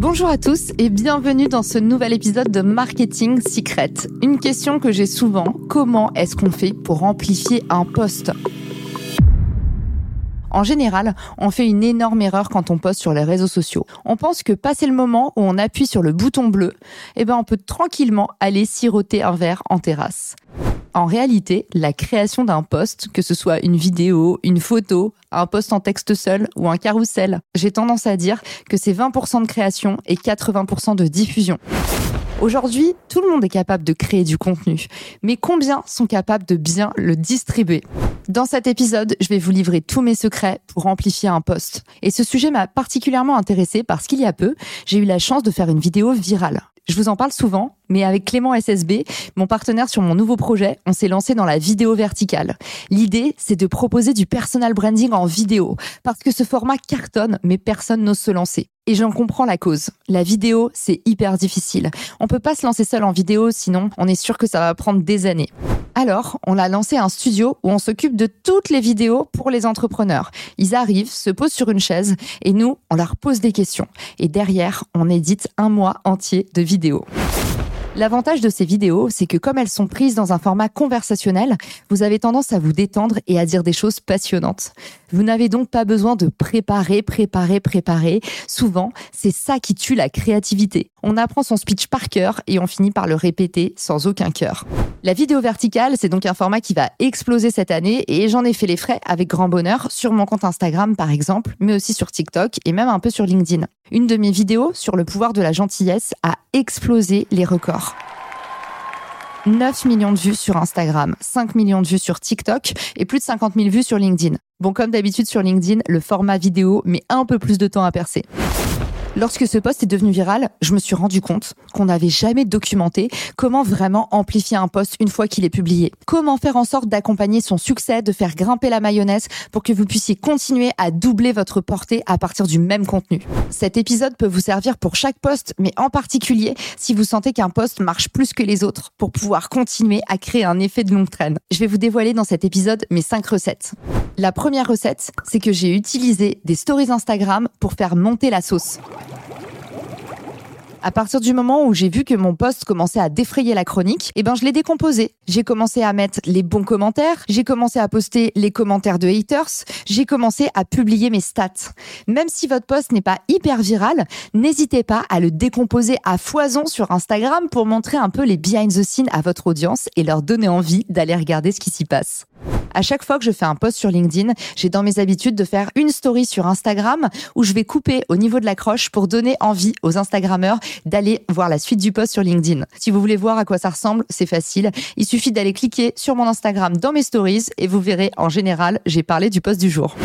Bonjour à tous et bienvenue dans ce nouvel épisode de Marketing Secret. Une question que j'ai souvent, comment est-ce qu'on fait pour amplifier un poste en général, on fait une énorme erreur quand on poste sur les réseaux sociaux. On pense que passé le moment où on appuie sur le bouton bleu, eh ben on peut tranquillement aller siroter un verre en terrasse. En réalité, la création d'un post, que ce soit une vidéo, une photo, un post en texte seul ou un carrousel, j'ai tendance à dire que c'est 20% de création et 80% de diffusion. Aujourd'hui, tout le monde est capable de créer du contenu, mais combien sont capables de bien le distribuer? Dans cet épisode, je vais vous livrer tous mes secrets pour amplifier un post. Et ce sujet m'a particulièrement intéressé parce qu'il y a peu, j'ai eu la chance de faire une vidéo virale. Je vous en parle souvent, mais avec Clément SSB, mon partenaire sur mon nouveau projet, on s'est lancé dans la vidéo verticale. L'idée, c'est de proposer du personal branding en vidéo, parce que ce format cartonne, mais personne n'ose se lancer. Et j'en comprends la cause. La vidéo, c'est hyper difficile. On peut pas se lancer seul en vidéo, sinon on est sûr que ça va prendre des années. Alors, on a lancé un studio où on s'occupe de toutes les vidéos pour les entrepreneurs. Ils arrivent, se posent sur une chaise et nous, on leur pose des questions. Et derrière, on édite un mois entier de vidéos. L'avantage de ces vidéos, c'est que comme elles sont prises dans un format conversationnel, vous avez tendance à vous détendre et à dire des choses passionnantes. Vous n'avez donc pas besoin de préparer, préparer, préparer. Souvent, c'est ça qui tue la créativité. On apprend son speech par cœur et on finit par le répéter sans aucun cœur. La vidéo verticale, c'est donc un format qui va exploser cette année et j'en ai fait les frais avec grand bonheur sur mon compte Instagram par exemple, mais aussi sur TikTok et même un peu sur LinkedIn. Une de mes vidéos sur le pouvoir de la gentillesse a explosé les records. 9 millions de vues sur Instagram, 5 millions de vues sur TikTok et plus de 50 000 vues sur LinkedIn. Bon, comme d'habitude sur LinkedIn, le format vidéo met un peu plus de temps à percer. Lorsque ce post est devenu viral, je me suis rendu compte qu'on n'avait jamais documenté comment vraiment amplifier un post une fois qu'il est publié. Comment faire en sorte d'accompagner son succès, de faire grimper la mayonnaise pour que vous puissiez continuer à doubler votre portée à partir du même contenu. Cet épisode peut vous servir pour chaque post, mais en particulier si vous sentez qu'un post marche plus que les autres pour pouvoir continuer à créer un effet de longue traîne. Je vais vous dévoiler dans cet épisode mes 5 recettes. La première recette, c'est que j'ai utilisé des stories Instagram pour faire monter la sauce. À partir du moment où j'ai vu que mon post commençait à défrayer la chronique, eh ben je l'ai décomposé. J'ai commencé à mettre les bons commentaires, j'ai commencé à poster les commentaires de haters, j'ai commencé à publier mes stats. Même si votre post n'est pas hyper viral, n'hésitez pas à le décomposer à foison sur Instagram pour montrer un peu les behind the scenes à votre audience et leur donner envie d'aller regarder ce qui s'y passe. À chaque fois que je fais un post sur LinkedIn, j'ai dans mes habitudes de faire une story sur Instagram où je vais couper au niveau de la croche pour donner envie aux Instagrammeurs d'aller voir la suite du post sur LinkedIn. Si vous voulez voir à quoi ça ressemble, c'est facile. Il suffit d'aller cliquer sur mon Instagram dans mes stories et vous verrez, en général, j'ai parlé du post du jour.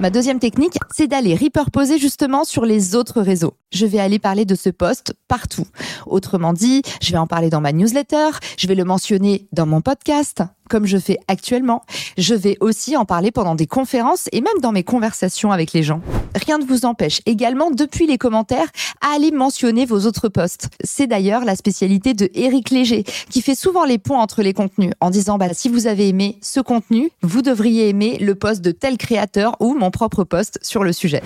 Ma deuxième technique, c'est d'aller repurposer justement sur les autres réseaux. Je vais aller parler de ce post partout. Autrement dit, je vais en parler dans ma newsletter, je vais le mentionner dans mon podcast, comme je fais actuellement. Je vais aussi en parler pendant des conférences et même dans mes conversations avec les gens. Rien ne vous empêche également, depuis les commentaires, à aller mentionner vos autres posts. C'est d'ailleurs la spécialité de Eric Léger, qui fait souvent les ponts entre les contenus, en disant bah, si vous avez aimé ce contenu, vous devriez aimer le post de tel créateur ou mon propre post sur le sujet.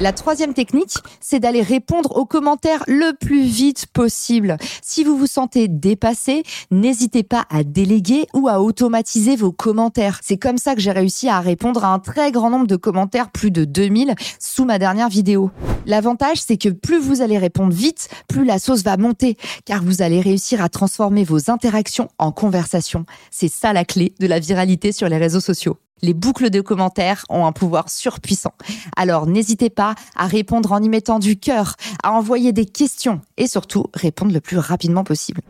La troisième technique, c'est d'aller répondre aux commentaires le plus vite possible. Si vous vous sentez dépassé, n'hésitez pas à déléguer ou à automatiser vos commentaires. C'est comme ça que j'ai réussi à répondre à un très grand nombre de commentaires, plus de 2000, sous ma dernière vidéo. L'avantage, c'est que plus vous allez répondre vite, plus la sauce va monter, car vous allez réussir à transformer vos interactions en conversations. C'est ça la clé de la viralité sur les réseaux sociaux. Les boucles de commentaires ont un pouvoir surpuissant. Alors n'hésitez pas à répondre en y mettant du cœur, à envoyer des questions et surtout répondre le plus rapidement possible.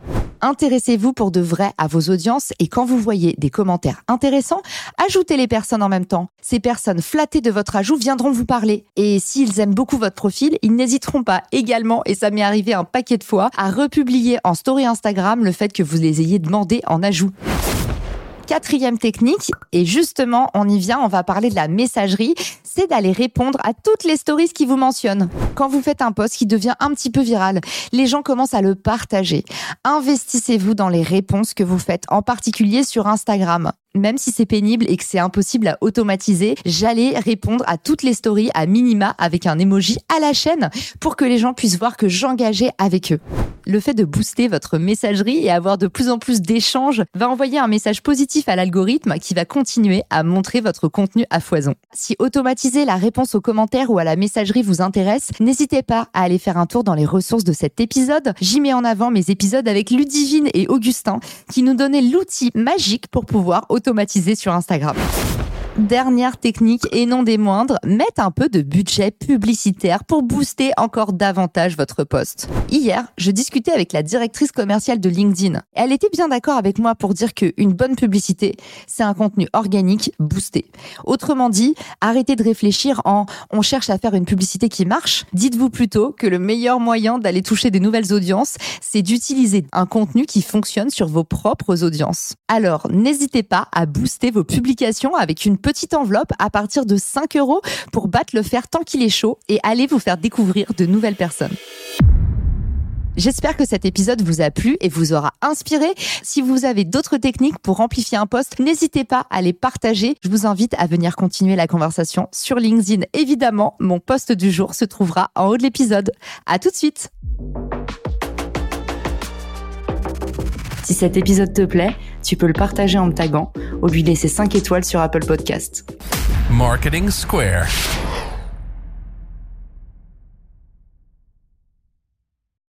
Intéressez-vous pour de vrai à vos audiences et quand vous voyez des commentaires intéressants, ajoutez les personnes en même temps. Ces personnes flattées de votre ajout viendront vous parler. Et s'ils aiment beaucoup votre profil, ils n'hésiteront pas également, et ça m'est arrivé un paquet de fois, à republier en story Instagram le fait que vous les ayez demandé en ajout. Quatrième technique, et justement, on y vient, on va parler de la messagerie, c'est d'aller répondre à toutes les stories qui vous mentionnent. Quand vous faites un post qui devient un petit peu viral, les gens commencent à le partager. Investissez-vous dans les réponses que vous faites, en particulier sur Instagram même si c'est pénible et que c'est impossible à automatiser, j'allais répondre à toutes les stories à minima avec un emoji à la chaîne pour que les gens puissent voir que j'engageais avec eux. Le fait de booster votre messagerie et avoir de plus en plus d'échanges va envoyer un message positif à l'algorithme qui va continuer à montrer votre contenu à foison. Si automatiser la réponse aux commentaires ou à la messagerie vous intéresse, n'hésitez pas à aller faire un tour dans les ressources de cet épisode. J'y mets en avant mes épisodes avec Ludivine et Augustin qui nous donnaient l'outil magique pour pouvoir automatisé sur Instagram. Dernière technique et non des moindres, mettre un peu de budget publicitaire pour booster encore davantage votre poste. Hier, je discutais avec la directrice commerciale de LinkedIn. Elle était bien d'accord avec moi pour dire qu'une bonne publicité, c'est un contenu organique boosté. Autrement dit, arrêtez de réfléchir en on cherche à faire une publicité qui marche. Dites-vous plutôt que le meilleur moyen d'aller toucher des nouvelles audiences, c'est d'utiliser un contenu qui fonctionne sur vos propres audiences. Alors, n'hésitez pas à booster vos publications avec une petite enveloppe à partir de 5 euros pour battre le fer tant qu'il est chaud et aller vous faire découvrir de nouvelles personnes. J'espère que cet épisode vous a plu et vous aura inspiré. Si vous avez d'autres techniques pour amplifier un poste, n'hésitez pas à les partager. Je vous invite à venir continuer la conversation sur LinkedIn. Évidemment, mon poste du jour se trouvera en haut de l'épisode. À tout de suite. Si cet épisode te plaît, tu peux le partager en me taguant ou lui laisser 5 étoiles sur Apple Podcast. Marketing Square.